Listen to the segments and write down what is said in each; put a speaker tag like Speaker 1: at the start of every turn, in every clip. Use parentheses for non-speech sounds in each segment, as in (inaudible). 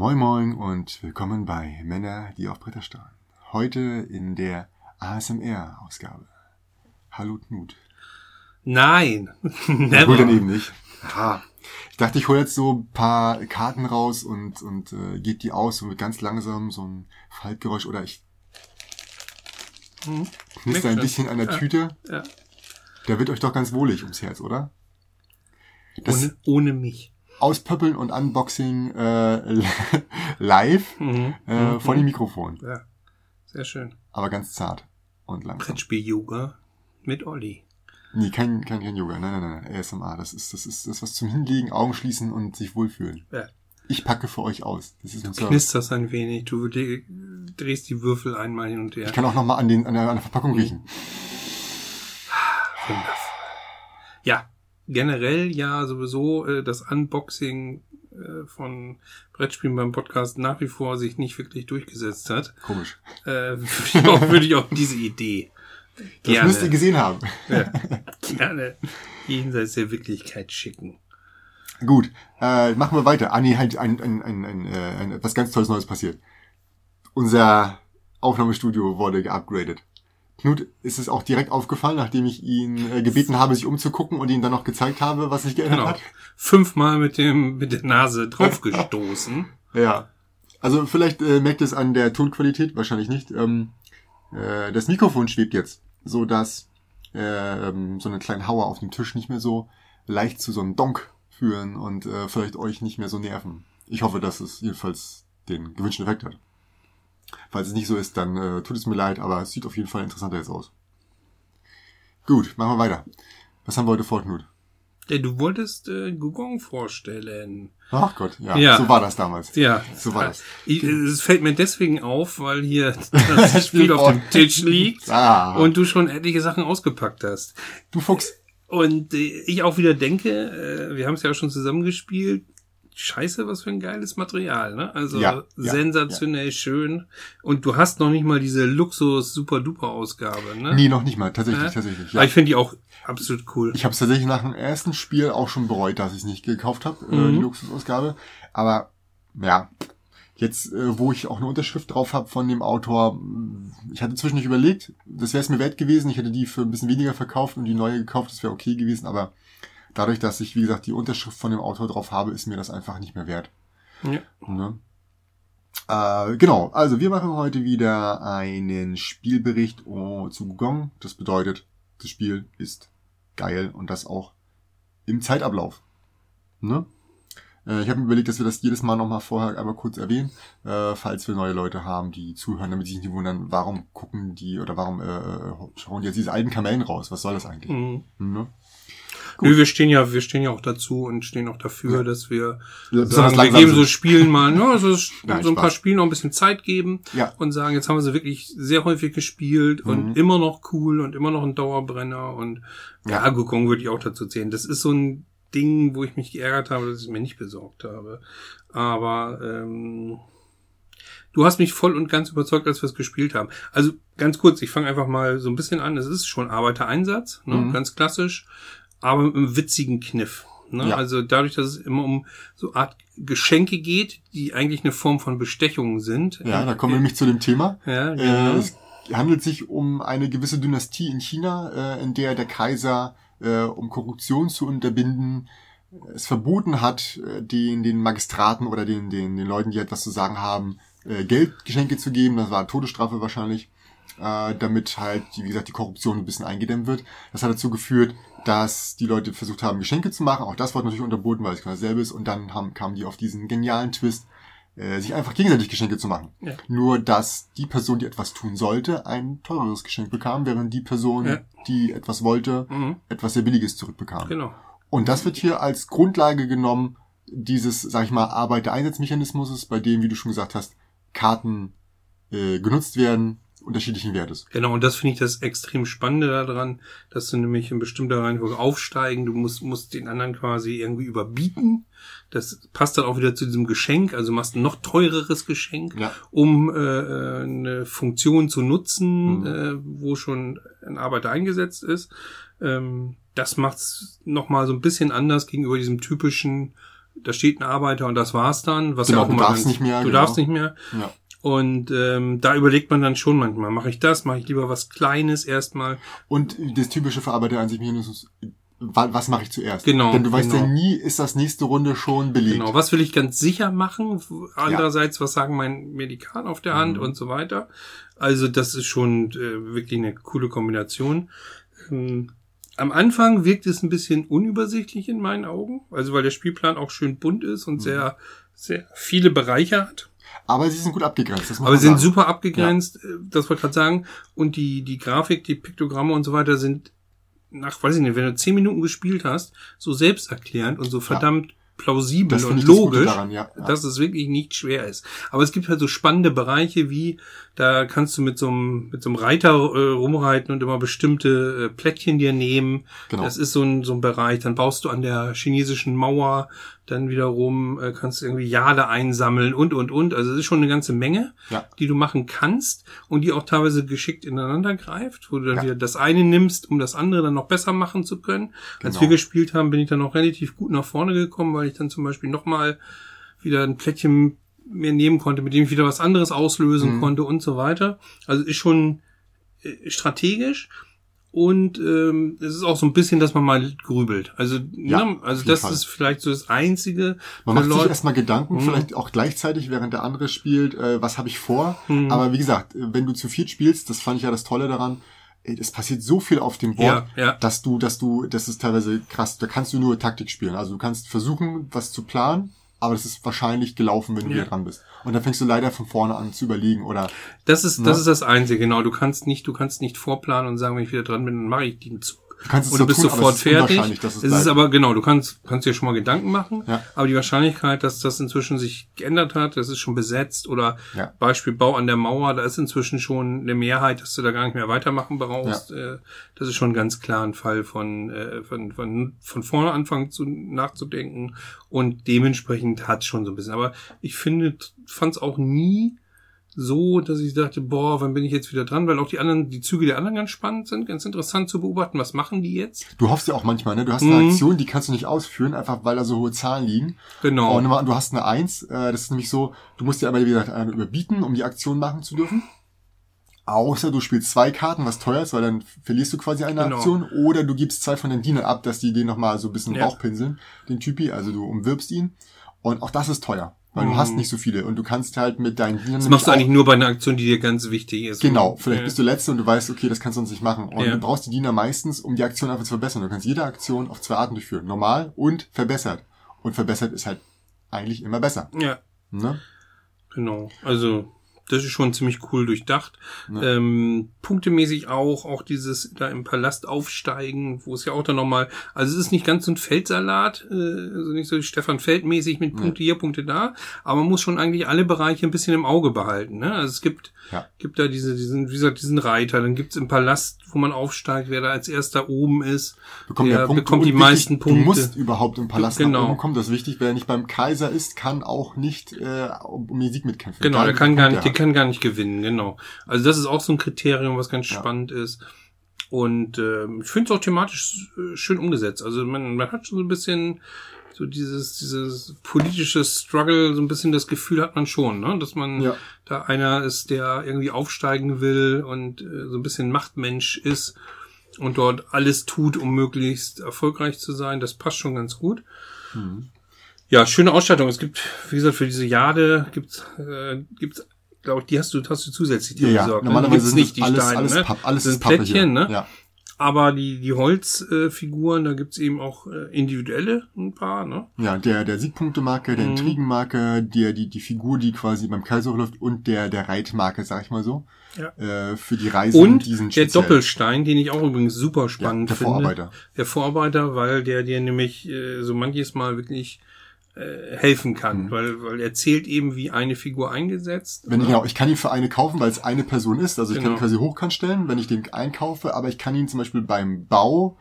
Speaker 1: Moin Moin und willkommen bei Männer, die auf Bretter starren. Heute in der ASMR-Ausgabe. Hallo Knut.
Speaker 2: Nein, (laughs)
Speaker 1: Never. Wohl dann eben nicht.
Speaker 2: Aha.
Speaker 1: Ich dachte, ich hole jetzt so ein paar Karten raus und, und äh, gebe die aus so mit ganz langsam so ein Faltgeräusch oder ich
Speaker 2: Hm.
Speaker 1: knister ein bisschen an der
Speaker 2: Ja.
Speaker 1: Tüte.
Speaker 2: Ja.
Speaker 1: Da wird euch doch ganz wohlig ums Herz, oder? Das
Speaker 2: Ohne, ohne mich.
Speaker 1: Auspöppeln und Unboxing äh, (laughs) live
Speaker 2: Mhm.
Speaker 1: äh,
Speaker 2: Mhm.
Speaker 1: vor dem Mikrofon.
Speaker 2: Ja, sehr schön.
Speaker 1: Aber ganz zart und langsam.
Speaker 2: Brettspiel-Yoga mit Olli.
Speaker 1: Nee, kein, kein, kein Yoga. Nein, nein, nein. ASMR. Das ist, das ist das was zum Hinlegen, Augen schließen und sich wohlfühlen.
Speaker 2: Ja.
Speaker 1: Ich packe für euch aus. Das ist ein Service.
Speaker 2: Knisterst ein wenig, du drehst die Würfel einmal hin und her.
Speaker 1: Ich kann auch noch mal an, den, an, der, an der Verpackung
Speaker 2: Mhm.
Speaker 1: riechen.
Speaker 2: Wundervoll. Ja, generell ja sowieso äh, das Unboxing äh, von Brettspielen beim Podcast nach wie vor sich nicht wirklich durchgesetzt hat.
Speaker 1: Komisch.
Speaker 2: Äh, würde ich auch, würde ich auch diese Idee
Speaker 1: Das müsst ihr gesehen haben.
Speaker 2: ja, gerne jenseits der Wirklichkeit schicken.
Speaker 1: Gut, äh, machen wir weiter. Ah, nee, halt ein, ein, ein, ein, äh, ein, etwas ganz Tolles Neues passiert. Unser Aufnahmestudio wurde geupgradet. Knut ist es auch direkt aufgefallen, nachdem ich ihn äh, gebeten habe, sich umzugucken und ihm dann noch gezeigt habe, was sich geändert
Speaker 2: Genau.
Speaker 1: hat.
Speaker 2: Fünfmal mit dem mit der Nase draufgestoßen. (laughs)
Speaker 1: Ja. Also vielleicht äh, merkt es an der Tonqualität, wahrscheinlich nicht. Ähm, äh, das Mikrofon schwebt jetzt, so dass äh, ähm, so einen kleinen Hauer auf dem Tisch nicht mehr so leicht zu so einem Donk führen und äh, vielleicht euch nicht mehr so nerven. Ich hoffe, dass es jedenfalls den gewünschten Effekt hat. Falls es nicht so ist, dann äh, tut es mir leid, aber es sieht auf jeden Fall interessanter jetzt aus. Gut, machen wir weiter. Was haben wir heute vor, Knut?
Speaker 2: Ja, du wolltest äh, Gugong vorstellen.
Speaker 1: Ach Gott, ja,
Speaker 2: Ja.
Speaker 1: so war das damals.
Speaker 2: Ja,
Speaker 1: So war das.
Speaker 2: Es fällt mir deswegen auf, weil hier (laughs) das Spiel auf dem Tisch liegt (laughs)
Speaker 1: Ah,
Speaker 2: und du schon etliche Sachen ausgepackt hast.
Speaker 1: du Fuchs.
Speaker 2: Und äh, ich auch wieder denke, äh, wir haben es ja auch schon zusammengespielt. Scheiße, was für ein geiles Material, ne? Also
Speaker 1: Ja, ja,
Speaker 2: sensationell schön. Und du hast noch nicht mal diese Luxus Super Duper Ausgabe, ne?
Speaker 1: Nee, noch nicht mal. Tatsächlich,
Speaker 2: Ja?
Speaker 1: tatsächlich.
Speaker 2: Aber ich finde die auch absolut cool.
Speaker 1: Ich habe es tatsächlich nach dem ersten Spiel auch schon bereut, dass ich es nicht gekauft habe, äh,
Speaker 2: Mhm.
Speaker 1: die Luxusausgabe. Aber ja, jetzt, äh, wo ich auch eine Unterschrift drauf habe von dem Autor, ich hatte zwischendurch überlegt, das wäre es mir wert gewesen. Ich hätte die für ein bisschen weniger verkauft und die neue gekauft, das wäre okay gewesen. Aber dadurch, dass ich, wie gesagt, die Unterschrift von dem Autor drauf habe, ist mir das einfach nicht mehr wert.
Speaker 2: Ja.
Speaker 1: Ne? Äh, genau, also wir machen heute wieder einen Spielbericht oh, zu Gong. Das bedeutet, das Spiel ist geil und das auch im Zeitablauf. Ne? Äh, ich habe mir überlegt, dass wir das jedes Mal nochmal vorher einmal kurz erwähnen, äh, falls wir neue Leute haben, die zuhören, damit sie sich nicht wundern, warum gucken die oder warum äh, schauen die jetzt diese alten Kamellen raus? Was soll das eigentlich?
Speaker 2: Mhm.
Speaker 1: Ne?
Speaker 2: Nö, wir stehen ja, wir stehen ja auch dazu und stehen auch dafür,
Speaker 1: Ja.
Speaker 2: dass wir
Speaker 1: Besonders
Speaker 2: sagen, wir geben so. Spielen mal, ja, so, (laughs) so ein paar
Speaker 1: Spaß.
Speaker 2: Spielen noch ein bisschen Zeit geben
Speaker 1: Ja.
Speaker 2: und sagen, jetzt haben wir sie wirklich sehr häufig gespielt
Speaker 1: Mhm.
Speaker 2: und immer noch cool und immer noch ein Dauerbrenner und
Speaker 1: Ja.
Speaker 2: ja, Gukong würde ich auch dazu zählen. Das ist so ein Ding, wo ich mich geärgert habe, dass ich es mir nicht besorgt habe. Aber ähm, du hast mich voll und ganz überzeugt, als wir es gespielt haben. Also ganz kurz, ich fange einfach mal so ein bisschen an. Es ist schon Arbeitereinsatz, ne?
Speaker 1: Mhm.
Speaker 2: ganz klassisch, aber mit einem witzigen Kniff. Ne?
Speaker 1: Ja.
Speaker 2: Also dadurch, dass es immer um so Art Geschenke geht, die eigentlich eine Form von Bestechung sind.
Speaker 1: Ja, da kommen wir nämlich zu dem Thema.
Speaker 2: Ja,
Speaker 1: Äh,
Speaker 2: genau.
Speaker 1: es handelt sich um eine gewisse Dynastie in China, äh, in der der Kaiser, äh, um Korruption zu unterbinden, es verboten hat, äh, den, den Magistraten oder den, den, den Leuten, die etwas zu sagen haben, äh, Geldgeschenke zu geben. Das war Todesstrafe wahrscheinlich, äh, damit halt, wie gesagt, die Korruption ein bisschen eingedämmt wird. Das hat dazu geführt, dass die Leute versucht haben, Geschenke zu machen. Auch das wurde natürlich unterboten, weil es genau dasselbe ist. Und dann haben, kamen die auf diesen genialen Twist, äh, sich einfach gegenseitig Geschenke zu machen.
Speaker 2: Ja.
Speaker 1: Nur, dass die Person, die etwas tun sollte, ein teureres Geschenk bekam, während die Person,
Speaker 2: Ja.
Speaker 1: die etwas wollte,
Speaker 2: Mhm,
Speaker 1: etwas sehr Billiges zurückbekam.
Speaker 2: genau.
Speaker 1: Und das wird hier als Grundlage genommen, dieses, sag ich mal, Arbeitereinsatzmechanismus, bei dem, wie du schon gesagt hast, Karten äh, genutzt werden, unterschiedlichen Wertes.
Speaker 2: Genau, und das finde ich das extrem Spannende daran, dass du nämlich in bestimmter Reihenfolge aufsteigen, du musst, musst den anderen quasi irgendwie überbieten. Das passt dann auch wieder zu diesem Geschenk, also machst ein noch teureres Geschenk,
Speaker 1: Ja.
Speaker 2: um äh, eine Funktion zu nutzen,
Speaker 1: Mhm.
Speaker 2: äh, wo schon ein Arbeiter eingesetzt ist. Ähm, das macht's noch mal so ein bisschen anders gegenüber diesem typischen da steht ein Arbeiter und das war's dann. Was
Speaker 1: Genau,
Speaker 2: ja auch
Speaker 1: du
Speaker 2: immer
Speaker 1: darfst
Speaker 2: ganz-
Speaker 1: nicht mehr,
Speaker 2: Du
Speaker 1: genau.
Speaker 2: darfst nicht mehr.
Speaker 1: Ja.
Speaker 2: Und ähm, da überlegt man dann schon manchmal, mache ich das, mache ich lieber was Kleines erstmal.
Speaker 1: Und das typische für Arbeiter an sich wa- was mache ich zuerst?
Speaker 2: Genau,
Speaker 1: Denn du weißt ja
Speaker 2: genau.
Speaker 1: nie, ist das nächste Runde schon belegt.
Speaker 2: Genau, was will ich ganz sicher machen? Andererseits, was sagen mein Medikal auf der Hand
Speaker 1: Mhm.
Speaker 2: und so weiter. Also das ist schon äh, wirklich eine coole Kombination. Ähm, am Anfang wirkt es ein bisschen unübersichtlich in meinen Augen, also weil der Spielplan auch schön bunt ist
Speaker 1: Mhm.
Speaker 2: und sehr, sehr viele Bereiche hat.
Speaker 1: Aber sie sind gut abgegrenzt.
Speaker 2: Aber sie sind super abgegrenzt, äh, das wollte ich gerade sagen. Und die, die Grafik, die Piktogramme und so weiter sind nach, weiß ich nicht, wenn du zehn Minuten gespielt hast, so selbsterklärend und so verdammt plausibel
Speaker 1: Das
Speaker 2: und
Speaker 1: ich das
Speaker 2: logisch,
Speaker 1: daran, ja. Ja.
Speaker 2: dass es wirklich nicht schwer ist. Aber es gibt halt so spannende Bereiche wie, da kannst du mit so einem, mit so einem Reiter äh, rumreiten und immer bestimmte äh, Plättchen dir nehmen.
Speaker 1: Genau.
Speaker 2: Das ist so ein, so ein Bereich. Dann baust du an der chinesischen Mauer dann wiederum, äh, kannst du irgendwie Jade einsammeln und, und, und. Also es ist schon eine ganze Menge,
Speaker 1: Ja.
Speaker 2: die du machen kannst und die auch teilweise geschickt ineinander greift, wo du dann
Speaker 1: Ja.
Speaker 2: wieder das eine nimmst, um das andere dann noch besser machen zu können. Als
Speaker 1: Genau.
Speaker 2: wir gespielt haben, bin ich dann auch relativ gut nach vorne gekommen, weil ich dann zum Beispiel nochmal wieder ein Plättchen mir nehmen konnte, mit dem ich wieder was anderes auslösen
Speaker 1: Mhm.
Speaker 2: konnte und so weiter. Also ist schon äh, strategisch. Und ähm, es ist auch so ein bisschen, dass man mal grübelt. Also,
Speaker 1: Ja,
Speaker 2: ne, also das
Speaker 1: Fall.
Speaker 2: ist vielleicht so das Einzige.
Speaker 1: Man macht sich
Speaker 2: Leute-
Speaker 1: erstmal Gedanken,
Speaker 2: Mhm.
Speaker 1: vielleicht auch gleichzeitig, während der andere spielt, äh, was habe ich vor.
Speaker 2: Mhm.
Speaker 1: Aber wie gesagt, äh, wenn du zu viert spielst, das fand ich ja das Tolle daran, es passiert so viel auf dem Board,
Speaker 2: Ja, ja.
Speaker 1: dass du, dass du, das ist teilweise krass, da kannst du nur Taktik spielen. Also du kannst versuchen, was zu planen, aber das ist wahrscheinlich gelaufen, wenn du
Speaker 2: Ja.
Speaker 1: wieder dran bist. Und dann fängst du leider von vorne an zu überlegen oder
Speaker 2: Das ist, das
Speaker 1: Ne?
Speaker 2: ist das Einzige, genau. Du kannst nicht, du kannst nicht vorplanen und sagen, wenn ich wieder dran bin, dann mache ich den Zug.
Speaker 1: Es
Speaker 2: Und du bist
Speaker 1: tun,
Speaker 2: sofort
Speaker 1: es
Speaker 2: fertig.
Speaker 1: es,
Speaker 2: es ist aber, genau, du kannst, kannst dir schon mal Gedanken machen.
Speaker 1: Ja.
Speaker 2: Aber die Wahrscheinlichkeit, dass das inzwischen sich geändert hat, das ist schon besetzt oder
Speaker 1: Ja.
Speaker 2: Beispiel Bau an der Mauer, da ist inzwischen schon eine Mehrheit, dass du da gar nicht mehr weitermachen brauchst. Äh, Das ist schon ganz klar ein Fall von, äh, von, von, von vorne anfangen zu, nachzudenken und dementsprechend hat schon so ein bisschen. Aber ich finde, fand es auch nie so, dass ich dachte, boah, wann bin ich jetzt wieder dran? Weil auch die anderen, die Züge der anderen ganz spannend sind, ganz interessant zu beobachten. Was machen die jetzt?
Speaker 1: Du hoffst ja auch manchmal, ne? Du hast eine
Speaker 2: Mhm.
Speaker 1: Aktion, die kannst du nicht ausführen, einfach weil da so hohe Zahlen liegen.
Speaker 2: Genau.
Speaker 1: Und du hast eine Eins, äh, das ist nämlich so, du musst dir einmal, wie gesagt, eine überbieten, um die Aktion machen zu dürfen. Außer du spielst zwei Karten, was teuer ist, weil dann verlierst du quasi eine
Speaker 2: Genau.
Speaker 1: Aktion. Oder du gibst zwei von den Dienern ab, dass die den nochmal so ein bisschen
Speaker 2: Ja.
Speaker 1: Bauchpinseln, den Typi, also du umwirbst ihn. Und auch das ist teuer, weil
Speaker 2: Mhm.
Speaker 1: du hast nicht so viele. Und du kannst halt mit deinen Dienern
Speaker 2: Das machst du eigentlich nur bei einer Aktion, die dir ganz wichtig ist.
Speaker 1: Genau, vielleicht
Speaker 2: Ja.
Speaker 1: bist du Letzte und du weißt, okay, das kannst du uns nicht machen. Und
Speaker 2: Ja.
Speaker 1: du brauchst die Diener meistens, um die Aktion einfach zu verbessern. Du kannst jede Aktion auf zwei Arten durchführen. Normal und verbessert. Und verbessert ist halt eigentlich immer besser.
Speaker 2: Ja,
Speaker 1: Ne?
Speaker 2: genau. Also, das ist schon ziemlich cool durchdacht.
Speaker 1: Ja.
Speaker 2: Ähm, punktemäßig auch, auch dieses da im Palast aufsteigen, wo es ja auch dann nochmal, also es ist nicht ganz so ein Feldsalat, äh, also nicht so Stefan Feld-mäßig mit Punkte hier, Punkte da, aber man muss schon eigentlich alle Bereiche ein bisschen im Auge behalten. Ne? Also es gibt,
Speaker 1: Ja.
Speaker 2: gibt da diese, diesen, wie gesagt, diesen Reiter, dann gibt's im Palast, wo man aufsteigt, wer da als erster oben ist,
Speaker 1: Bekommt
Speaker 2: der
Speaker 1: ja
Speaker 2: bekommt die
Speaker 1: wichtig,
Speaker 2: meisten Punkte.
Speaker 1: Du musst überhaupt im Palast
Speaker 2: Genau.
Speaker 1: nach oben kommen. Das ist wichtig. Wer nicht beim Kaiser ist, kann auch nicht äh, um den Sieg mitkämpfen.
Speaker 2: Genau, der kann gar nicht. Kann gar nicht gewinnen, genau. Also das ist auch so ein Kriterium, was ganz
Speaker 1: Ja.
Speaker 2: spannend ist. Und ähm, ich finde es auch thematisch äh, schön umgesetzt. Also man, man hat schon so ein bisschen so dieses, dieses politische Struggle, so ein bisschen das Gefühl hat man schon, ne? dass man
Speaker 1: Ja.
Speaker 2: da einer ist, der irgendwie aufsteigen will und äh, so ein bisschen Machtmensch ist und dort alles tut, um möglichst erfolgreich zu sein. Das passt schon ganz gut.
Speaker 1: Mhm.
Speaker 2: Ja, schöne Ausstattung. Es gibt, wie gesagt, für diese Jade gibt's, äh, gibt's, glaube ich, die hast du, hast du zusätzlich dir
Speaker 1: Ja, ja.
Speaker 2: besorgt. ne?
Speaker 1: Normalerweise
Speaker 2: Gibt's
Speaker 1: sind
Speaker 2: nicht die
Speaker 1: alles,
Speaker 2: Steine,
Speaker 1: alles
Speaker 2: ne?
Speaker 1: Papp, alles
Speaker 2: Das
Speaker 1: ist Pappe
Speaker 2: Plättchen,
Speaker 1: hier.
Speaker 2: ne?
Speaker 1: Ja.
Speaker 2: Aber die, die Holzfiguren, da gibt's eben auch äh, individuelle ein paar, ne?
Speaker 1: Ja, der, der Siegpunktemarke, der
Speaker 2: Mhm.
Speaker 1: Intrigenmarke, der, die, die Figur, die quasi beim Kaiser läuft und der, der Reitmarke, sag ich mal so.
Speaker 2: Ja.
Speaker 1: Äh, für die Reise
Speaker 2: Und
Speaker 1: die sind
Speaker 2: der
Speaker 1: speziell.
Speaker 2: Doppelstein, den ich auch übrigens super
Speaker 1: ja,
Speaker 2: spannend
Speaker 1: der
Speaker 2: finde.
Speaker 1: Vorarbeiter.
Speaker 2: Der Vorarbeiter, weil der dir nämlich äh, so manches Mal wirklich äh, helfen kann,
Speaker 1: Mhm.
Speaker 2: weil, weil er zählt eben wie eine Figur eingesetzt.
Speaker 1: Wenn ich, genau, ich kann ihn für eine kaufen, weil es eine Person ist. Also ich kann
Speaker 2: Genau.
Speaker 1: ihn quasi hochkant stellen, wenn ich den einkaufe, aber ich kann ihn zum Beispiel beim Bau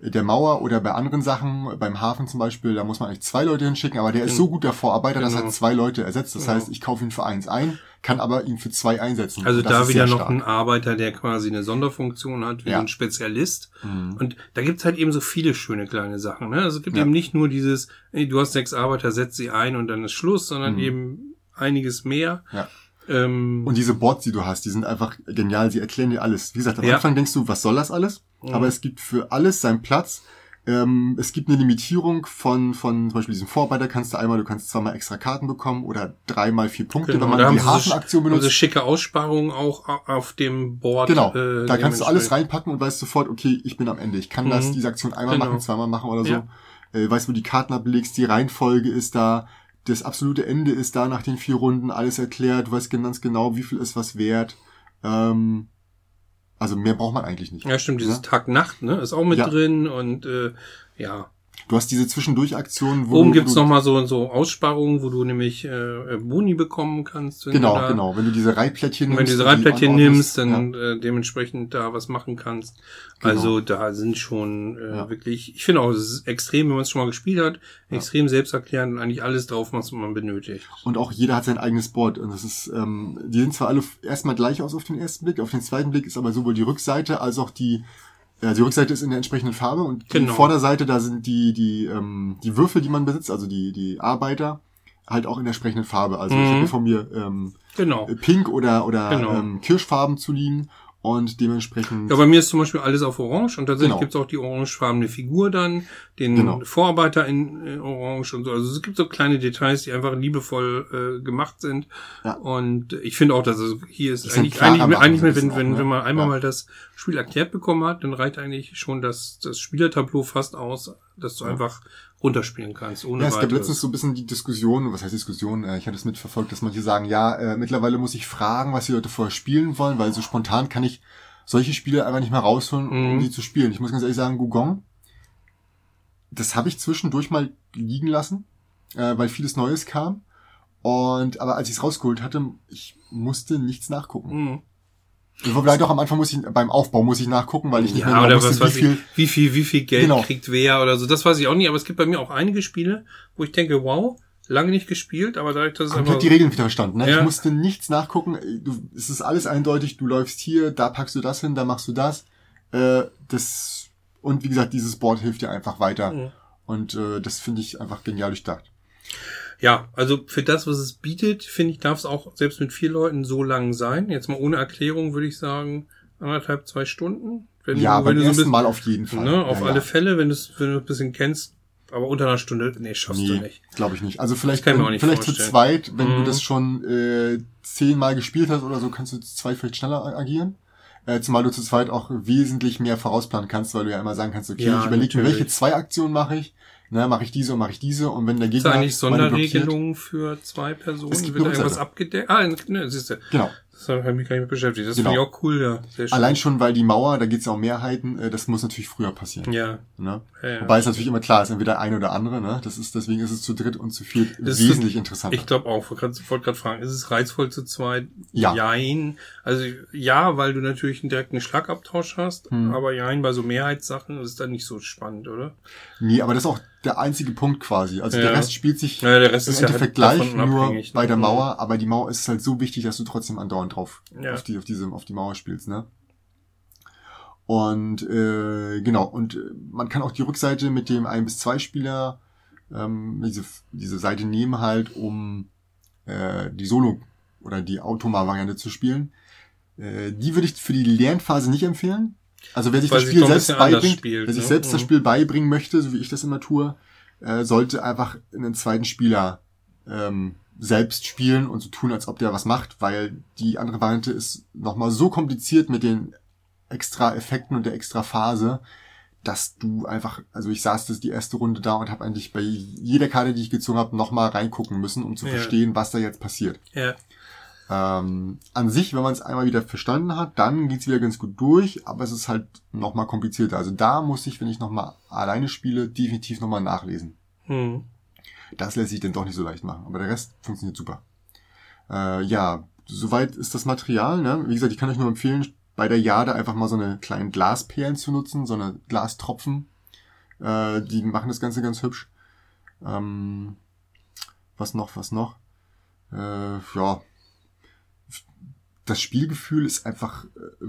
Speaker 1: der Mauer oder bei anderen Sachen, beim Hafen zum Beispiel, da muss man eigentlich zwei Leute hinschicken, aber der ist so gut der Vorarbeiter, dass er
Speaker 2: Genau.
Speaker 1: zwei Leute ersetzt. Das
Speaker 2: Genau.
Speaker 1: heißt, ich kaufe ihn für eins ein, kann aber ihn für zwei einsetzen.
Speaker 2: Also
Speaker 1: das
Speaker 2: da wieder noch
Speaker 1: stark.
Speaker 2: ein Arbeiter, der quasi eine Sonderfunktion hat, wie
Speaker 1: Ja.
Speaker 2: ein Spezialist.
Speaker 1: Mhm.
Speaker 2: Und da gibt's halt eben so viele schöne kleine Sachen. Ne? Also es gibt
Speaker 1: Ja.
Speaker 2: eben nicht nur dieses, ey, du hast sechs Arbeiter, setz sie ein und dann ist Schluss, sondern
Speaker 1: Mhm.
Speaker 2: eben einiges mehr.
Speaker 1: Ja.
Speaker 2: Ähm,
Speaker 1: Und diese Boards, die du hast, die sind einfach genial. Sie erklären dir alles. Wie gesagt, am. Anfang denkst du, was soll das alles?
Speaker 2: Mhm.
Speaker 1: Aber es gibt für alles seinen Platz. Ähm, es gibt eine Limitierung von, von zum Beispiel diesem Vorarbeiter kannst du einmal, du kannst zweimal extra Karten bekommen oder dreimal vier Punkte,
Speaker 2: Genau,
Speaker 1: wenn man die Hafenaktion
Speaker 2: also
Speaker 1: benutzt.
Speaker 2: schicke Aussparungen auch au- auf dem Board.
Speaker 1: Genau,
Speaker 2: äh,
Speaker 1: da kannst du alles reinpacken und weißt sofort, okay, ich bin am Ende. Ich kann das,
Speaker 2: Mhm.
Speaker 1: diese Aktion einmal
Speaker 2: Genau.
Speaker 1: machen, zweimal machen oder so.
Speaker 2: Ja.
Speaker 1: Äh, weißt, wo die Karten ablegst, die Reihenfolge ist da, das absolute Ende ist da nach den vier Runden, alles erklärt, du weißt ganz genau, wie viel ist was wert. Ähm, also mehr braucht man eigentlich nicht.
Speaker 2: Ja, stimmt, dieses
Speaker 1: Ja.
Speaker 2: Tag-Nacht, ne, ist auch mit
Speaker 1: Ja.
Speaker 2: drin und äh, ja.
Speaker 1: Du hast diese Zwischendurch-Aktionen, wo
Speaker 2: Oben gibt's
Speaker 1: du,
Speaker 2: noch mal so, so Aussparungen, wo du nämlich äh, Boni bekommen kannst.
Speaker 1: Genau,
Speaker 2: da,
Speaker 1: genau. Wenn du diese Reitplättchen
Speaker 2: Und wenn du diese
Speaker 1: und die
Speaker 2: nimmst, dann äh, dementsprechend da was machen kannst.
Speaker 1: Genau.
Speaker 2: Also da sind schon äh,
Speaker 1: Ja.
Speaker 2: wirklich, ich finde auch, es ist extrem, wenn man es schon mal gespielt hat,
Speaker 1: Ja.
Speaker 2: extrem selbsterklärend und eigentlich alles drauf, was man benötigt.
Speaker 1: Und auch jeder hat sein eigenes Board. Und das ist, ähm, die sehen zwar alle erstmal gleich aus auf den ersten Blick, auf den zweiten Blick ist aber sowohl die Rückseite als auch die, äh, die Rückseite ist in der entsprechenden Farbe und die
Speaker 2: Genau.
Speaker 1: Vorderseite, da sind die, die, ähm, die Würfel, die man besitzt, also die, die Arbeiter, halt auch in der entsprechenden Farbe. Also ich
Speaker 2: Mhm.
Speaker 1: habe hier von mir ähm,
Speaker 2: Genau.
Speaker 1: Pink oder, oder
Speaker 2: Genau.
Speaker 1: ähm, Kirschfarben zu liegen und dementsprechend
Speaker 2: Ja, bei mir ist zum Beispiel alles auf Orange und tatsächlich
Speaker 1: Genau.
Speaker 2: gibt's auch die orangefarbene Figur dann, den
Speaker 1: Genau.
Speaker 2: Vorarbeiter in äh, Orange und so. Also es gibt so kleine Details, die einfach liebevoll äh, gemacht sind.
Speaker 1: Ja.
Speaker 2: Und ich finde auch, dass es hier ist
Speaker 1: Das
Speaker 2: eigentlich, eigentlich,
Speaker 1: machen,
Speaker 2: eigentlich wenn, wenn,
Speaker 1: auch, ne?
Speaker 2: wenn man einmal
Speaker 1: Ja.
Speaker 2: mal das Spiel erklärt bekommen hat, dann reicht eigentlich schon das, das Spielertableau fast aus, dass du
Speaker 1: Ja.
Speaker 2: einfach runterspielen kannst, ohne
Speaker 1: Ja, es gab letztens so ein bisschen die Diskussion, was heißt Diskussion, äh, ich hatte es mitverfolgt, dass manche sagen, ja, äh, mittlerweile muss ich fragen, was die Leute vorher spielen wollen, weil so spontan kann ich solche Spiele einfach nicht mehr rausholen, um
Speaker 2: Mhm.
Speaker 1: die zu spielen. Ich muss ganz ehrlich sagen, Gugong, das habe ich zwischendurch mal liegen lassen, äh, weil vieles Neues kam. Und aber als ich es rausgeholt hatte, ich musste nichts nachgucken.
Speaker 2: Mhm.
Speaker 1: Vielleicht auch am Anfang muss ich beim Aufbau muss ich nachgucken, weil ich nicht
Speaker 2: Ja,
Speaker 1: mehr
Speaker 2: oder
Speaker 1: genau
Speaker 2: was
Speaker 1: wusste,
Speaker 2: weiß
Speaker 1: wie viel.
Speaker 2: wie viel, wie viel Geld
Speaker 1: Genau.
Speaker 2: kriegt wer oder so. Das weiß ich auch nicht, aber es gibt bei mir auch einige Spiele, wo ich denke, wow, lange nicht gespielt, aber dadurch, dass es
Speaker 1: komplett
Speaker 2: einfach
Speaker 1: die Regeln wieder verstanden. Ne?
Speaker 2: Ja.
Speaker 1: Ich musste nichts nachgucken. Du, es ist alles eindeutig. Du läufst hier, da packst du das hin, da machst du das. Äh, das und wie gesagt, dieses Board hilft dir einfach weiter.
Speaker 2: Mhm.
Speaker 1: Und äh, das finde ich einfach genial durchdacht.
Speaker 2: Ja, also für das, was es bietet, finde ich, darf es auch selbst mit vier Leuten so lang sein. Jetzt mal ohne Erklärung würde ich sagen, anderthalb, zwei Stunden. Wenn
Speaker 1: ja,
Speaker 2: du,
Speaker 1: beim
Speaker 2: wenn du so
Speaker 1: ersten
Speaker 2: bisschen,
Speaker 1: Mal auf jeden Fall.
Speaker 2: ne, auf
Speaker 1: ja,
Speaker 2: alle
Speaker 1: ja.
Speaker 2: Fälle, wenn du es wenn du ein bisschen kennst, aber unter einer Stunde, nee, schaffst du
Speaker 1: Nee,
Speaker 2: nicht.
Speaker 1: glaube ich nicht. Also vielleicht, wenn,
Speaker 2: nicht
Speaker 1: vielleicht zu zweit, wenn du
Speaker 2: Mhm.
Speaker 1: das schon äh, zehnmal gespielt hast oder so, kannst du zu zweit vielleicht schneller agieren. Äh, zumal du zu zweit auch wesentlich mehr vorausplanen kannst, weil du ja immer sagen kannst, okay,
Speaker 2: Ja,
Speaker 1: ich überlege mir, welche zwei Aktionen mache ich. Ne, mache ich diese und mache ich diese. Und wenn der
Speaker 2: es
Speaker 1: Gegner
Speaker 2: eigentlich
Speaker 1: meine blockiert-
Speaker 2: Sonderregelungen für zwei Personen?
Speaker 1: Es gibt
Speaker 2: Wird da irgendwas abgedeckt? Ah, ne, siehst du.
Speaker 1: Genau.
Speaker 2: Das habe ich mich gar nicht mit beschäftigt. Das
Speaker 1: Genau.
Speaker 2: finde ich auch cool, ja. Sehr schön.
Speaker 1: Allein schon, weil die Mauer, da geht's ja um Mehrheiten, äh, das muss natürlich früher passieren.
Speaker 2: Ja.
Speaker 1: Ne?
Speaker 2: ja, ja.
Speaker 1: Wobei es natürlich immer klar ist, entweder ein oder andere, ne? Das ist, deswegen ist es zu dritt und zu viert
Speaker 2: Das ist-
Speaker 1: wesentlich interessanter.
Speaker 2: Ich glaube auch, ich wollte gerade fragen, ist es reizvoll zu zweit?
Speaker 1: Ja.
Speaker 2: Jein. Also ja, weil du natürlich einen direkten Schlagabtausch hast,
Speaker 1: Hm.
Speaker 2: aber jein, bei so Mehrheitssachen ist dann nicht so spannend, oder?
Speaker 1: nee, aber das ist auch der einzige Punkt quasi. Also
Speaker 2: Ja.
Speaker 1: der Rest spielt sich
Speaker 2: Ja, der Rest
Speaker 1: im
Speaker 2: ist ja
Speaker 1: Endeffekt
Speaker 2: halt
Speaker 1: gleich, nur bei
Speaker 2: ne?
Speaker 1: der Mauer, aber die Mauer ist halt so wichtig, dass du trotzdem andauernd drauf
Speaker 2: Ja.
Speaker 1: auf die auf diese auf die Mauer spielst, ne? Und äh, genau und äh, man kann auch die Rückseite mit dem ein bis zwei Spieler ähm, diese diese Seite nehmen halt, um äh, die Solo oder die Automa-Variante zu spielen. Äh, die würde ich für die Lernphase nicht empfehlen. Also wer sich
Speaker 2: Weil
Speaker 1: das Spiel selbst beibringt,
Speaker 2: spielt,
Speaker 1: wer sich
Speaker 2: ne?
Speaker 1: selbst das
Speaker 2: Mhm.
Speaker 1: Spiel beibringen möchte, so wie ich das immer tue, äh, sollte einfach einen zweiten Spieler ähm, selbst spielen und so tun, als ob der was macht, weil die andere Variante ist nochmal so kompliziert mit den extra Effekten und der extra Phase, dass du einfach, also ich saß das die erste Runde da und habe eigentlich bei jeder Karte, die ich gezogen habe, nochmal reingucken müssen, um zu
Speaker 2: Ja.
Speaker 1: verstehen, was da jetzt passiert.
Speaker 2: Ja.
Speaker 1: Ähm, an sich, wenn man es einmal wieder verstanden hat, dann geht's wieder ganz gut durch, aber es ist halt nochmal komplizierter. Also da muss ich, wenn ich nochmal alleine spiele, definitiv nochmal nachlesen.
Speaker 2: Hm.
Speaker 1: Das lässt sich dann doch nicht so leicht machen, aber der Rest funktioniert super. Äh, ja, soweit ist das Material. Ne? Wie gesagt, ich kann euch nur empfehlen, bei der Jade einfach mal so eine kleinen Glasperlen zu nutzen, so eine Glastropfen. Äh, die machen das Ganze ganz hübsch. Ähm, was noch, was noch? Äh, ja, das Spielgefühl ist einfach äh,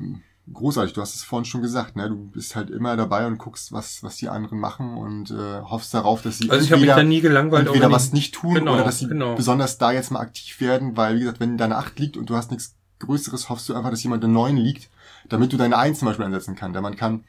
Speaker 1: großartig. Du hast es vorhin schon gesagt, ne? Du bist halt immer dabei und guckst, was was die anderen machen und äh, hoffst darauf, dass sie
Speaker 2: also ich entweder, mich da nie gelangweilt,
Speaker 1: entweder was nicht tun
Speaker 2: genau,
Speaker 1: oder dass sie
Speaker 2: genau.
Speaker 1: besonders da jetzt mal aktiv werden, weil wie gesagt, wenn deine Acht liegt und du hast nichts Größeres, hoffst du einfach, dass jemand eine Neun liegt, damit du deine Eins zum Beispiel einsetzen kannst. Denn man kann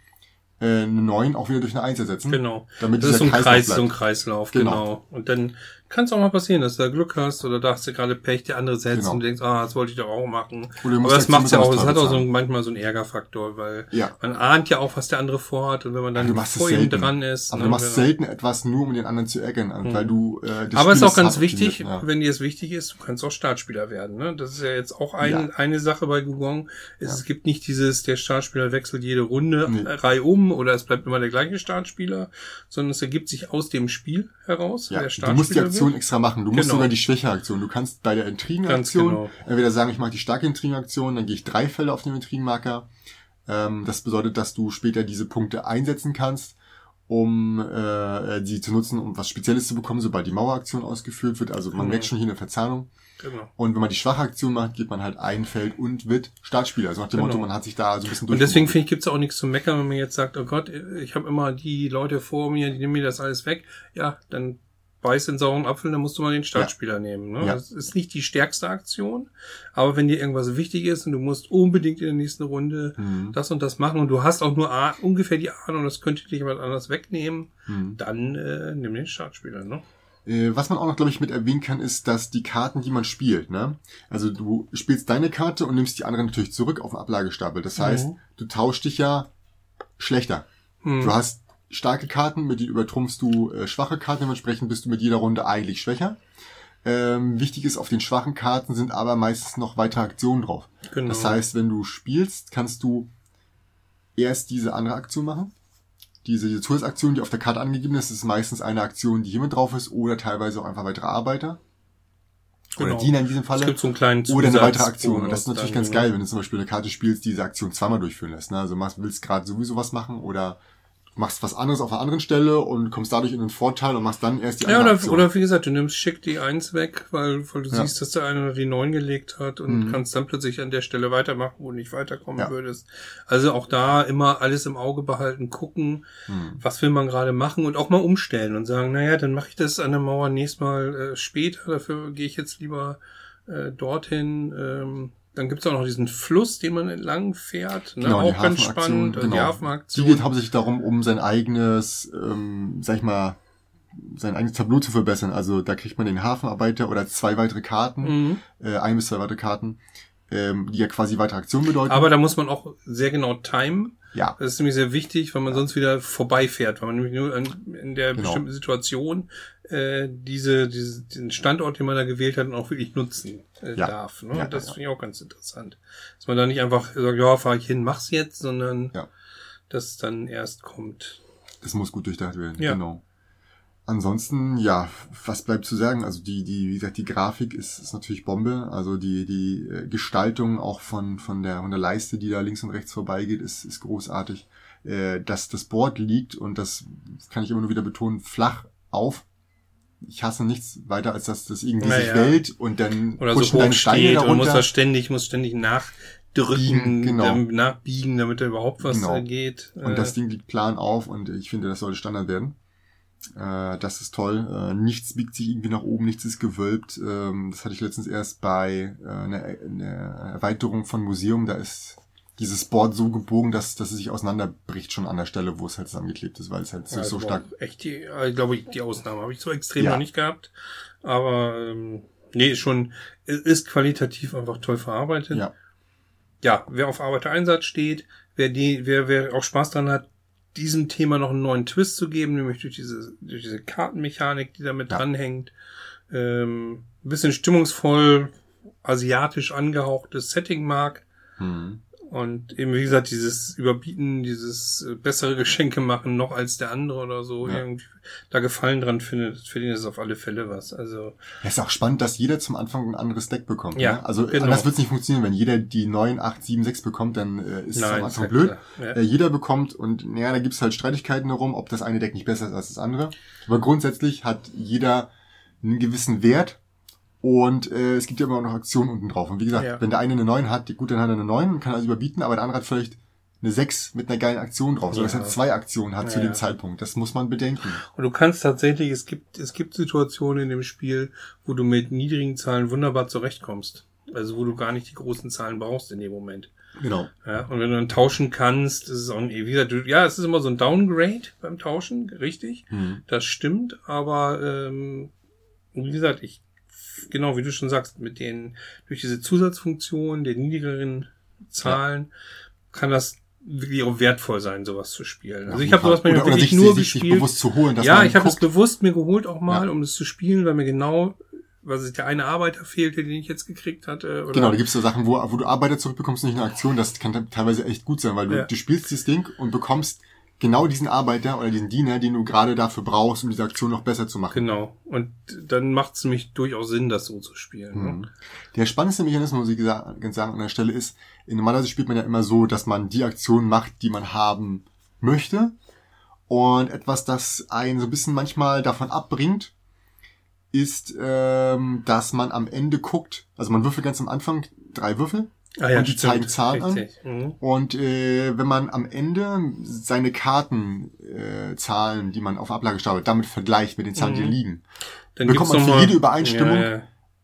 Speaker 1: äh, eine Neun auch wieder durch eine Eins ersetzen.
Speaker 2: Genau.
Speaker 1: Damit
Speaker 2: Das ist so ein
Speaker 1: Kreislauf
Speaker 2: Kreis, so ein Kreislauf,
Speaker 1: Genau.
Speaker 2: genau. Und dann kann es auch mal passieren, dass du da Glück hast oder da hast du gerade Pech, der andere setzt
Speaker 1: Genau.
Speaker 2: und denkst, ah, das wollte ich doch auch machen. Aber das
Speaker 1: Aktion
Speaker 2: macht's ja auch, das hat auch so ein, manchmal so einen Ärgerfaktor, weil
Speaker 1: Ja.
Speaker 2: man ahnt ja auch, was der andere vorhat und wenn man dann vor ihm dran ist.
Speaker 1: Aber
Speaker 2: ne,
Speaker 1: du machst selten etwas nur, um den anderen zu ärgern, weil du äh,
Speaker 2: Aber es ist auch ganz wichtig,
Speaker 1: ja.
Speaker 2: wenn dir es wichtig ist, du kannst auch Startspieler werden. Ne? Das ist ja jetzt auch ein, eine Sache bei Gugong. Es, es gibt nicht dieses, der Startspieler wechselt jede Runde
Speaker 1: Nee.
Speaker 2: Reihe um oder es bleibt immer der gleiche Startspieler, sondern es ergibt sich aus dem Spiel heraus,
Speaker 1: Ja, du
Speaker 2: Startspieler
Speaker 1: Aktion
Speaker 2: wird.
Speaker 1: extra machen. Du musst
Speaker 2: Genau.
Speaker 1: sogar die Schwächeaktion. Du kannst bei der Intrigenaktion
Speaker 2: genau.
Speaker 1: entweder sagen, ich mache die starke Intrigenaktion, dann gehe ich drei Fälle auf den Intrigenmarker. Ähm, das bedeutet, dass du später diese Punkte einsetzen kannst, um äh, die zu nutzen, um was Spezielles zu bekommen, sobald die Maueraktion ausgeführt wird. Also man
Speaker 2: Genau.
Speaker 1: merkt schon hier eine Verzahnung.
Speaker 2: Genau.
Speaker 1: Und wenn man die schwache Aktion macht, geht man halt ein Feld und wird Startspieler. Also nach dem
Speaker 2: Genau.
Speaker 1: Motto, man hat sich da so ein bisschen
Speaker 2: Und deswegen finde ich, gibt's auch nichts zu meckern, wenn man jetzt sagt, oh Gott, ich habe immer die Leute vor mir, die nehmen mir das alles weg. Ja, dann beiß den sauren Apfel, dann musst du mal den Startspieler nehmen. Ne?
Speaker 1: Ja.
Speaker 2: Das ist nicht die stärkste Aktion, aber wenn dir irgendwas wichtig ist und du musst unbedingt in der nächsten Runde
Speaker 1: Mhm.
Speaker 2: das und das machen und du hast auch nur ah- ungefähr die Ahnung, das könnte dich jemand anders wegnehmen,
Speaker 1: Mhm.
Speaker 2: dann äh, nimm den Startspieler. Ne?
Speaker 1: Äh, Was man auch noch, glaube ich, mit erwähnen kann, ist, dass die Karten, die man spielt, ne? Also du spielst deine Karte und nimmst die andere natürlich zurück auf den Ablagestapel. Das heißt,
Speaker 2: Mhm.
Speaker 1: du tauschst dich ja schlechter.
Speaker 2: Mhm.
Speaker 1: Du hast starke Karten, mit denen übertrumpfst du äh, schwache Karten, dementsprechend bist du mit jeder Runde eigentlich schwächer. Ähm, wichtig ist, auf den schwachen Karten sind aber meistens noch weitere Aktionen drauf.
Speaker 2: Genau.
Speaker 1: Das heißt, wenn du spielst, kannst du erst diese andere Aktion machen. Diese, diese Zusatzaktion, die auf der Karte angegeben ist, ist meistens eine Aktion, die hier mit drauf ist, oder teilweise auch einfach weitere Arbeiter. Oder
Speaker 2: Genau.
Speaker 1: Diener in diesem
Speaker 2: es
Speaker 1: Falle.
Speaker 2: gibt so einen kleinen
Speaker 1: Oder eine
Speaker 2: Zusatz-
Speaker 1: weitere Aktion. Und das ist natürlich ganz geil, wenn du zum Beispiel eine Karte spielst, die diese Aktion zweimal durchführen lässt. Ne? Also willst gerade sowieso was machen oder machst was anderes auf einer anderen Stelle und kommst dadurch in den Vorteil und machst dann erst die
Speaker 2: Ja,
Speaker 1: andere
Speaker 2: oder,
Speaker 1: Aktion.
Speaker 2: oder wie gesagt, du nimmst schick die Eins weg, weil, weil du
Speaker 1: Ja.
Speaker 2: siehst, dass der eine die Neun gelegt hat und
Speaker 1: Mhm.
Speaker 2: kannst dann plötzlich an der Stelle weitermachen, wo du nicht weiterkommen
Speaker 1: Ja.
Speaker 2: würdest. Also auch da immer alles im Auge behalten, gucken,
Speaker 1: Hm.
Speaker 2: was will man gerade machen und auch mal umstellen und sagen, naja, dann mache ich das an der Mauer nächstes Mal äh, später, dafür gehe ich jetzt lieber äh, dorthin. Ähm, dann gibt's auch noch diesen Fluss, den man entlang fährt. Ne?
Speaker 1: Genau, die
Speaker 2: auch ganz spannend. Die
Speaker 1: genau.
Speaker 2: Hafenaktion.
Speaker 1: Die geht hauptsächlich darum, um sein eigenes, ähm, sag ich mal, sein eigenes Tableau zu verbessern. Also da kriegt man den Hafenarbeiter oder zwei weitere Karten,
Speaker 2: Mhm.
Speaker 1: äh, ein bis zwei weitere Karten, ähm, die ja quasi weitere Aktionen bedeuten.
Speaker 2: Aber da muss man auch sehr genau timen.
Speaker 1: Ja,
Speaker 2: Das ist nämlich sehr wichtig, weil man sonst wieder vorbeifährt, weil man nämlich nur an, in der
Speaker 1: Genau.
Speaker 2: bestimmten Situation äh, diese, diese, diesen Standort, den man da gewählt hat, auch wirklich nutzen äh,
Speaker 1: Ja.
Speaker 2: darf. Ne?
Speaker 1: Ja,
Speaker 2: das
Speaker 1: ja,
Speaker 2: finde ich auch ganz interessant. Dass man da nicht einfach sagt, ja, fahr ich hin, mach's jetzt, sondern
Speaker 1: Ja.
Speaker 2: das dann erst kommt.
Speaker 1: das muss gut durchdacht werden.
Speaker 2: Ja.
Speaker 1: Genau. Ansonsten, ja, was bleibt zu sagen? Also die, die, wie gesagt, die Grafik ist, ist natürlich Bombe. Also die, die äh, Gestaltung auch von, von der, von der Leiste, die da links und rechts vorbeigeht, ist, ist großartig. Äh, dass das Board liegt und das kann ich immer nur wieder betonen, flach auf. Ich hasse nichts weiter, als dass das irgendwie sich
Speaker 2: Naja.
Speaker 1: wellt und dann
Speaker 2: Oder so hoch steht und muss
Speaker 1: darunter.
Speaker 2: das ständig, muss ständig nachdrücken,
Speaker 1: genau.
Speaker 2: damit, nachbiegen, damit da überhaupt was
Speaker 1: Genau.
Speaker 2: äh, geht.
Speaker 1: Und
Speaker 2: Äh,
Speaker 1: das Ding liegt plan auf und ich finde, das sollte Standard werden. Äh, das ist toll. Äh, nichts biegt sich irgendwie nach oben, nichts ist gewölbt. Ähm, das hatte ich letztens erst bei äh, einer, einer Erweiterung von Museum. Da ist dieses Board so gebogen, dass, dass es sich auseinanderbricht schon an der Stelle, wo es halt zusammengeklebt ist, weil es halt so,
Speaker 2: Ja,
Speaker 1: so stark...
Speaker 2: Echt die, äh, glaube ich, die Ausnahme habe ich so extrem
Speaker 1: Ja.
Speaker 2: noch nicht gehabt. Aber ähm, nee, ist schon es ist qualitativ einfach toll verarbeitet.
Speaker 1: Ja,
Speaker 2: ja, wer auf Arbeitereinsatz steht, wer die, wer, wer auch Spaß dran hat, diesem Thema noch einen neuen Twist zu geben, nämlich durch diese, durch diese Kartenmechanik, die damit
Speaker 1: Ja.
Speaker 2: dranhängt. Ähm, ein bisschen stimmungsvoll, asiatisch angehauchtes Setting mag
Speaker 1: hm.
Speaker 2: Und eben, wie gesagt, dieses Überbieten, dieses äh, bessere Geschenke machen noch als der andere oder so,
Speaker 1: Ja.
Speaker 2: irgendwie da Gefallen dran findet, für den ist es auf alle Fälle was. Also,
Speaker 1: Ja, ist auch spannend, dass jeder zum Anfang ein anderes Deck bekommt.
Speaker 2: Ja,
Speaker 1: ne? Also
Speaker 2: genau.
Speaker 1: anders wird es nicht funktionieren. Wenn jeder die 9, 8, 7, 6 bekommt, dann äh, ist es am Anfang
Speaker 2: ja
Speaker 1: blöd.
Speaker 2: Ja.
Speaker 1: Äh, jeder bekommt und naja, da gibt's halt Streitigkeiten darum, ob das eine Deck nicht besser ist als das andere. Aber grundsätzlich hat jeder einen gewissen Wert und äh, es gibt ja immer auch noch Aktionen unten drauf. Und wie gesagt,
Speaker 2: Ja.
Speaker 1: wenn der eine eine 9 hat, gut, dann hat er eine 9 und kann also überbieten, aber der andere hat vielleicht eine 6 mit einer geilen Aktion drauf, so dass
Speaker 2: Ja.
Speaker 1: er zwei Aktionen hat zu
Speaker 2: Ja,
Speaker 1: dem
Speaker 2: ja.
Speaker 1: Zeitpunkt. Das muss man bedenken.
Speaker 2: Und du kannst tatsächlich, es gibt, es gibt Situationen in dem Spiel, wo du mit niedrigen Zahlen wunderbar zurechtkommst. Also wo du gar nicht die großen Zahlen brauchst in dem Moment.
Speaker 1: Genau.
Speaker 2: Ja, und wenn du dann tauschen kannst, ist es auch, ein- wie gesagt, ja, es ist immer so ein Downgrade beim Tauschen, richtig.
Speaker 1: Mhm.
Speaker 2: Das stimmt, aber ähm, wie gesagt, ich genau wie du schon sagst, mit den durch diese Zusatzfunktion der niedrigeren Zahlen kann das wirklich auch wertvoll sein, sowas zu spielen. Also ich habe sowas manchmal
Speaker 1: oder, oder
Speaker 2: wirklich
Speaker 1: sich,
Speaker 2: nur
Speaker 1: sich, sich
Speaker 2: gespielt.
Speaker 1: zu holen,
Speaker 2: ja, ich habe es bewusst mir geholt auch mal,
Speaker 1: Ja.
Speaker 2: um es zu spielen, weil mir genau, was ist der eine Arbeiter fehlte, den ich jetzt gekriegt hatte. Oder
Speaker 1: Genau, da gibt's so Sachen, wo, wo du Arbeiter zurückbekommst, nicht eine Aktion, das kann te- teilweise echt gut sein, weil du,
Speaker 2: Ja.
Speaker 1: du spielst dieses Ding und bekommst genau diesen Arbeiter oder diesen Diener, den du gerade dafür brauchst, um diese Aktion noch besser zu machen.
Speaker 2: Genau. Und dann macht es nämlich durchaus Sinn, das so zu spielen. Ne?
Speaker 1: Mhm. Der spannendste Mechanismus, muss ich ganz sagen, an der Stelle ist, in normalerweise spielt man ja immer so, dass man die Aktion macht, die man haben möchte. Und etwas, das einen so ein bisschen manchmal davon abbringt, ist, ähm, dass man am Ende guckt, also man würfelt ganz am Anfang drei Würfel
Speaker 2: Ah ja,
Speaker 1: Und die
Speaker 2: stimmt.
Speaker 1: zeigen Zahlen an?
Speaker 2: Mhm.
Speaker 1: Und äh, wenn man am Ende seine Karten, äh, Zahlen, die man auf Ablage stapelt, damit vergleicht mit den Zahlen, die
Speaker 2: Mhm.
Speaker 1: da liegen,
Speaker 2: Dann
Speaker 1: Bekommt man für jede Übereinstimmung-
Speaker 2: Ja, ja,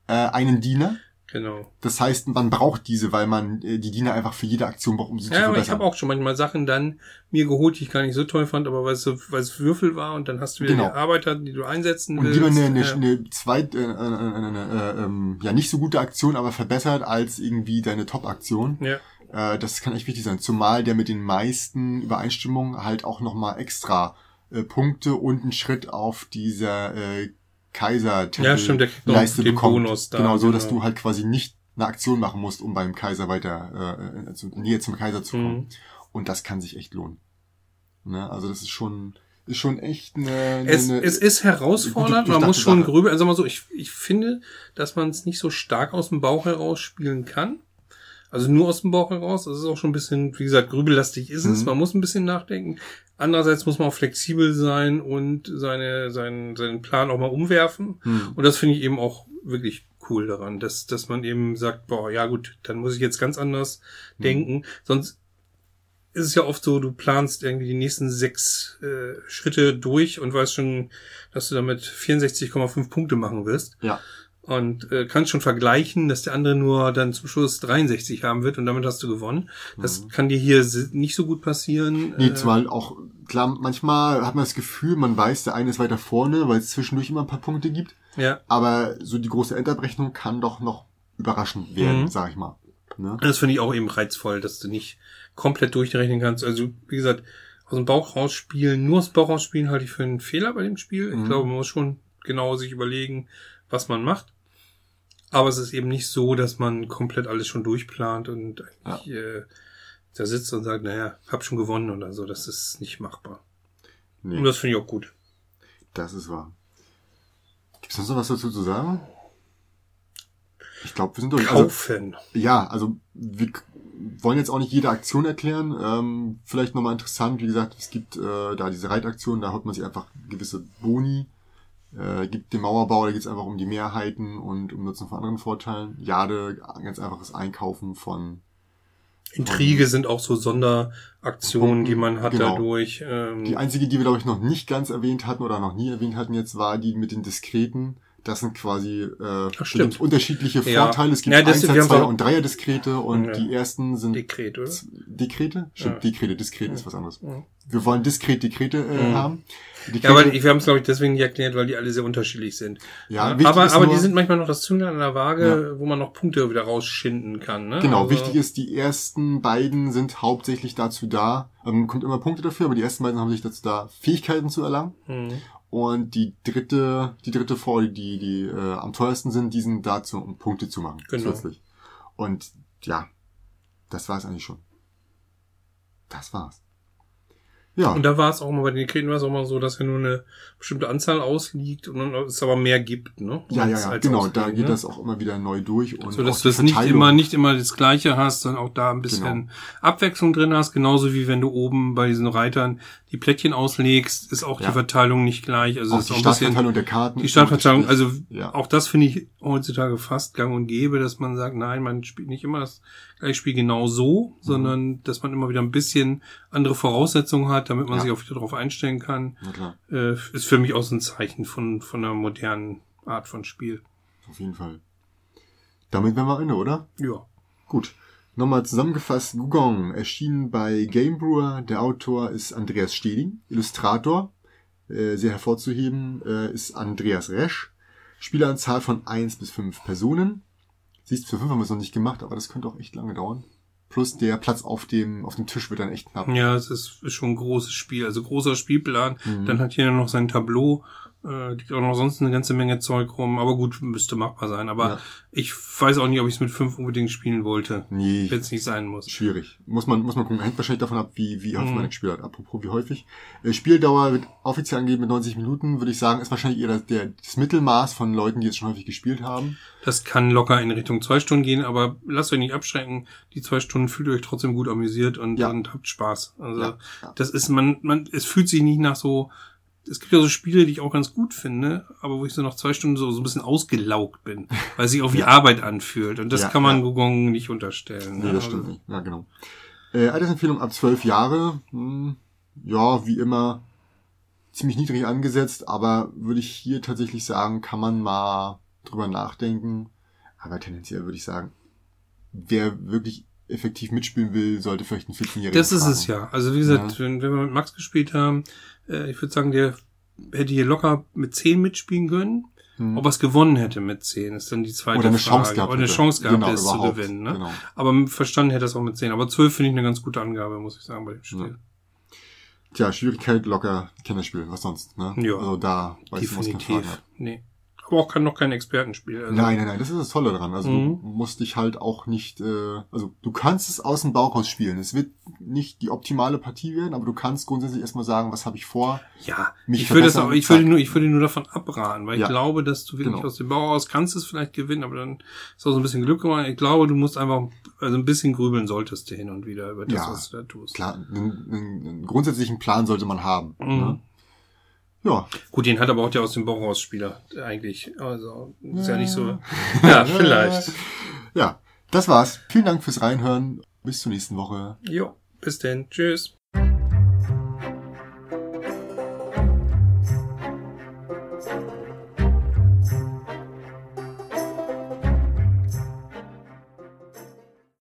Speaker 1: äh, einen Diener.
Speaker 2: Genau.
Speaker 1: Das heißt, man braucht diese, weil man äh, die Diener einfach für jede Aktion braucht, um sie zu
Speaker 2: Ja, aber ich
Speaker 1: verbessern.
Speaker 2: habe auch schon manchmal Sachen dann mir geholt, die ich gar nicht so toll fand, aber weil es, so, weil es Würfel war und dann hast du wieder
Speaker 1: Genau.
Speaker 2: die Arbeiter, die du einsetzen
Speaker 1: und
Speaker 2: willst.
Speaker 1: lieber eine, eine,
Speaker 2: ja.
Speaker 1: eine zweit, äh, äh, äh, ähm, ja nicht so gute Aktion, aber verbessert als irgendwie deine Top-Aktion.
Speaker 2: ja.
Speaker 1: Äh, das kann echt wichtig sein. Zumal der mit den meisten Übereinstimmungen halt auch nochmal extra äh, Punkte und einen Schritt auf dieser äh, kaiser
Speaker 2: Ja, stimmt, der kriegt
Speaker 1: Leiste
Speaker 2: den
Speaker 1: bekommt.
Speaker 2: Bonus da,
Speaker 1: genau, so, dass
Speaker 2: genau.
Speaker 1: du halt quasi nicht eine Aktion machen musst, um beim Kaiser weiter, äh, also näher zum Kaiser zu kommen.
Speaker 2: Mhm.
Speaker 1: Und das kann sich echt lohnen. Ne? Also das ist schon, ist schon echt eine, eine,
Speaker 2: Es,
Speaker 1: eine
Speaker 2: es ist herausfordernd, man muss schon grübeln. Also mal so, ich, ich finde, dass man es nicht so stark aus dem Bauch heraus spielen kann. Also nur aus dem Bauch heraus. Das ist auch schon ein bisschen, wie gesagt, grübellastig ist es.
Speaker 1: Mhm.
Speaker 2: Man muss ein bisschen nachdenken. Andererseits muss man auch flexibel sein und seine, seinen, seinen Plan auch mal umwerfen.
Speaker 1: Hm.
Speaker 2: Und das finde ich eben auch wirklich cool daran, dass, dass man eben sagt, boah, ja gut, dann muss ich jetzt ganz anders
Speaker 1: Mhm.
Speaker 2: denken. Sonst ist es ja oft so, du planst irgendwie die nächsten sechs äh, Schritte durch und weißt schon, dass du damit 64,5 Punkte machen wirst.
Speaker 1: Ja.
Speaker 2: Und äh, kannst schon vergleichen, dass der andere nur dann zum Schluss 63 haben wird und damit hast du gewonnen. Das kann dir hier nicht so gut passieren.
Speaker 1: Mhm. Nee,
Speaker 2: Äh,
Speaker 1: zumal auch, klar, manchmal hat man das Gefühl, man weiß, der eine ist weiter vorne, weil es zwischendurch immer ein paar Punkte gibt.
Speaker 2: ja,
Speaker 1: Aber so die große Endabrechnung kann doch noch überraschend werden,
Speaker 2: Mhm.
Speaker 1: sag ich mal. Ne?
Speaker 2: Das finde ich auch eben reizvoll, dass du nicht komplett durchrechnen kannst. Also, wie gesagt, aus dem Bauch rausspielen, nur aus dem Bauch rausspielen halte ich für einen Fehler bei dem Spiel. Ich
Speaker 1: Mhm.
Speaker 2: glaube, man muss schon genau sich überlegen, was man macht. Aber es ist eben nicht so, dass man komplett alles schon durchplant und eigentlich, äh, da sitzt und sagt, naja, hab schon gewonnen oder so. Das ist nicht machbar.
Speaker 1: Nee,
Speaker 2: Und das finde ich auch gut.
Speaker 1: das ist wahr. Gibt es sonst noch was dazu zu sagen? Ich glaube, wir sind durch. Also,
Speaker 2: Kaufen.
Speaker 1: ja, also wir wollen jetzt auch nicht jede Aktion erklären. Ähm, vielleicht nochmal interessant, wie gesagt, es gibt äh, da diese Reitaktion, da holt man sich einfach gewisse Boni, äh, gibt den Mauerbau, da geht es einfach um die Mehrheiten und um Nutzen von anderen Vorteilen. Jade, ganz einfaches Einkaufen von
Speaker 2: Intrige sind auch so Sonderaktionen, die man hat
Speaker 1: Genau.
Speaker 2: dadurch. Ähm,
Speaker 1: Die einzige, die wir, glaube ich, noch nicht ganz erwähnt hatten oder noch nie erwähnt hatten jetzt, war die mit den Diskreten. Das sind quasi äh,
Speaker 2: stimmt.
Speaker 1: sind unterschiedliche
Speaker 2: Ja.
Speaker 1: Vorteile. Es gibt
Speaker 2: Ja, das-
Speaker 1: Einser, Zweier und Dreier Diskrete und
Speaker 2: Ja.
Speaker 1: die ersten sind
Speaker 2: Dekret, oder?
Speaker 1: Dekrete? Stimmt,
Speaker 2: Ja.
Speaker 1: Dekrete, diskret ist was anderes.
Speaker 2: Ja.
Speaker 1: Wir wollen diskret Dekrete äh,
Speaker 2: Mhm.
Speaker 1: haben.
Speaker 2: Ja, aber wir haben es, glaube ich, deswegen nicht erklärt, weil die alle sehr unterschiedlich sind.
Speaker 1: Ja,
Speaker 2: Ja,
Speaker 1: wichtig
Speaker 2: aber aber
Speaker 1: nur-
Speaker 2: die sind manchmal noch das Zünglein an der Waage, wo man noch Punkte wieder rausschinden kann. Ne?
Speaker 1: Genau,
Speaker 2: Also-
Speaker 1: wichtig ist, die ersten beiden sind hauptsächlich dazu da, ähm, kommt immer Punkte dafür, aber die ersten beiden haben sich dazu da, Fähigkeiten zu erlangen.
Speaker 2: Hm.
Speaker 1: Und die dritte, die dritte vor, die, die äh, am teuersten sind, die sind dazu, um Punkte zu machen.
Speaker 2: Genau.
Speaker 1: Zusätzlich. Und ja, das war es eigentlich schon. Das war's. Ja.
Speaker 2: Und da war es auch mal bei den Dekreten war es auch mal so, dass ja nur eine bestimmte Anzahl ausliegt und dann es aber mehr gibt, ne?
Speaker 1: Ja, ja, ja,
Speaker 2: als
Speaker 1: genau.
Speaker 2: ausliegt,
Speaker 1: Da geht
Speaker 2: ne?
Speaker 1: das auch immer wieder neu durch und
Speaker 2: so dass du das nicht immer nicht immer das Gleiche hast, sondern auch da ein bisschen
Speaker 1: Genau.
Speaker 2: Abwechslung drin hast, genauso wie wenn du oben bei diesen Reitern die Plättchen auslegst, ist auch
Speaker 1: Ja.
Speaker 2: die Verteilung nicht gleich, also
Speaker 1: auch
Speaker 2: ist
Speaker 1: die
Speaker 2: auch ein bisschen
Speaker 1: Startverteilung der Karten.
Speaker 2: die Startverteilung, also
Speaker 1: ja.
Speaker 2: auch das finde ich heutzutage fast gang und gäbe, dass man sagt, nein, man spielt nicht immer das gleiche Spiel genau so,
Speaker 1: Mhm.
Speaker 2: sondern dass man immer wieder ein bisschen andere Voraussetzungen hat, damit man
Speaker 1: Ja.
Speaker 2: sich auch wieder darauf einstellen kann, äh, ist für mich auch so ein Zeichen von, von einer modernen Art von Spiel.
Speaker 1: auf jeden Fall. Damit wären wir Ende, oder?
Speaker 2: Ja.
Speaker 1: Gut. Nochmal zusammengefasst, Gugong erschien bei Game Brewer. Der Autor ist Andreas Steding. Illustrator, äh, sehr hervorzuheben, äh, ist Andreas Resch. Spieleranzahl von eins bis fünf Personen. Siehst, für fünf haben wir es noch nicht gemacht, aber das könnte auch echt lange dauern. Plus der Platz auf dem, auf dem Tisch wird dann echt knapp.
Speaker 2: Ja, es ist, ist schon ein großes Spiel, also großer Spielplan.
Speaker 1: Mhm.
Speaker 2: Dann hat jeder noch sein Tableau, äh, liegt auch noch sonst eine ganze Menge Zeug rum, aber gut, müsste machbar sein. Aber
Speaker 1: Ja.
Speaker 2: ich weiß auch nicht, ob ich es mit fünf unbedingt spielen wollte,
Speaker 1: Nee,
Speaker 2: wenn es nicht sein muss.
Speaker 1: schwierig. Muss man, muss man gucken. Hängt wahrscheinlich davon ab, wie, wie häufig
Speaker 2: Mhm.
Speaker 1: man gespielt hat. Apropos, wie häufig. Äh, Spieldauer wird offiziell angegeben mit 90 Minuten, würde ich sagen, ist wahrscheinlich eher das, der, das Mittelmaß von Leuten, die jetzt schon häufig gespielt haben.
Speaker 2: Das kann locker in Richtung zwei Stunden gehen, aber lasst euch nicht abschrecken. Die zwei Stunden fühlt euch trotzdem gut amüsiert und,
Speaker 1: Ja.
Speaker 2: und habt Spaß. Also
Speaker 1: ja.
Speaker 2: das ist man, man, es fühlt sich nicht nach so. Es gibt ja so Spiele, die ich auch ganz gut finde, aber wo ich so nach zwei Stunden so, so ein bisschen ausgelaugt bin, (laughs) weil sich auch wie Arbeit anfühlt. Und das
Speaker 1: Ja,
Speaker 2: kann man
Speaker 1: ja.
Speaker 2: Gugong nicht unterstellen.
Speaker 1: Nee,
Speaker 2: ne?
Speaker 1: das stimmt nicht. Ja, genau. Äh, Altersempfehlung ab 12 Jahre. Hm, ja, wie immer ziemlich niedrig angesetzt, aber würde ich hier tatsächlich sagen, kann man mal drüber nachdenken. Aber tendenziell würde ich sagen, wer wirklich effektiv mitspielen will, sollte vielleicht einen 14-Jährigen
Speaker 2: Das ist
Speaker 1: fragen.
Speaker 2: es ja. Also wie gesagt, wenn, wenn wir mit Max gespielt haben, äh, ich würde sagen, der hätte hier locker mit 10 mitspielen können.
Speaker 1: Hm.
Speaker 2: Ob er es gewonnen hätte mit 10, ist dann die zweite
Speaker 1: Oder eine
Speaker 2: Frage.
Speaker 1: Chance gehabt
Speaker 2: Oder eine. Chance gehabt,
Speaker 1: Genau,
Speaker 2: es zu gewinnen. Ne?
Speaker 1: Genau.
Speaker 2: Aber verstanden hätte er es auch mit 10. Aber 12 finde ich eine ganz gute Angabe, muss ich sagen, bei dem Spiel.
Speaker 1: Tja, Schwierigkeit locker Kennerspiel, was sonst, ne?
Speaker 2: Ja.
Speaker 1: Also da weiß ich, was keinen Fragen hat.
Speaker 2: Nee. Auch kann noch kein Expertenspiel. Also,
Speaker 1: Nein, nein, nein, das ist das Tolle daran. Also
Speaker 2: Mhm.
Speaker 1: du musst dich halt auch nicht, äh, also du kannst es aus dem Bauch raus spielen. Es wird nicht die optimale Partie werden, aber du kannst grundsätzlich erstmal sagen, was habe ich vor.
Speaker 2: Ja,
Speaker 1: Mich
Speaker 2: ich würde das auch, ich würde nur, ich würde nur davon abraten, weil
Speaker 1: Ja.
Speaker 2: ich glaube, dass du wirklich
Speaker 1: Genau.
Speaker 2: aus dem Bauch aus kannst es vielleicht gewinnen, aber dann ist auch so ein bisschen Glück gemacht. Ich glaube, du musst einfach, also ein bisschen grübeln solltest du hin und wieder über das,
Speaker 1: Ja,
Speaker 2: was du da tust.
Speaker 1: Klar, einen, einen, einen grundsätzlichen Plan sollte man haben.
Speaker 2: Mhm.
Speaker 1: Ne? Ja,
Speaker 2: Gut, den hat aber auch der aus dem Bauch raus Spieler eigentlich. Also ist ja nicht so. (laughs) Ja, vielleicht.
Speaker 1: ja, das war's. Vielen Dank fürs Reinhören. Bis zur nächsten Woche.
Speaker 2: Jo, bis denn. Tschüss.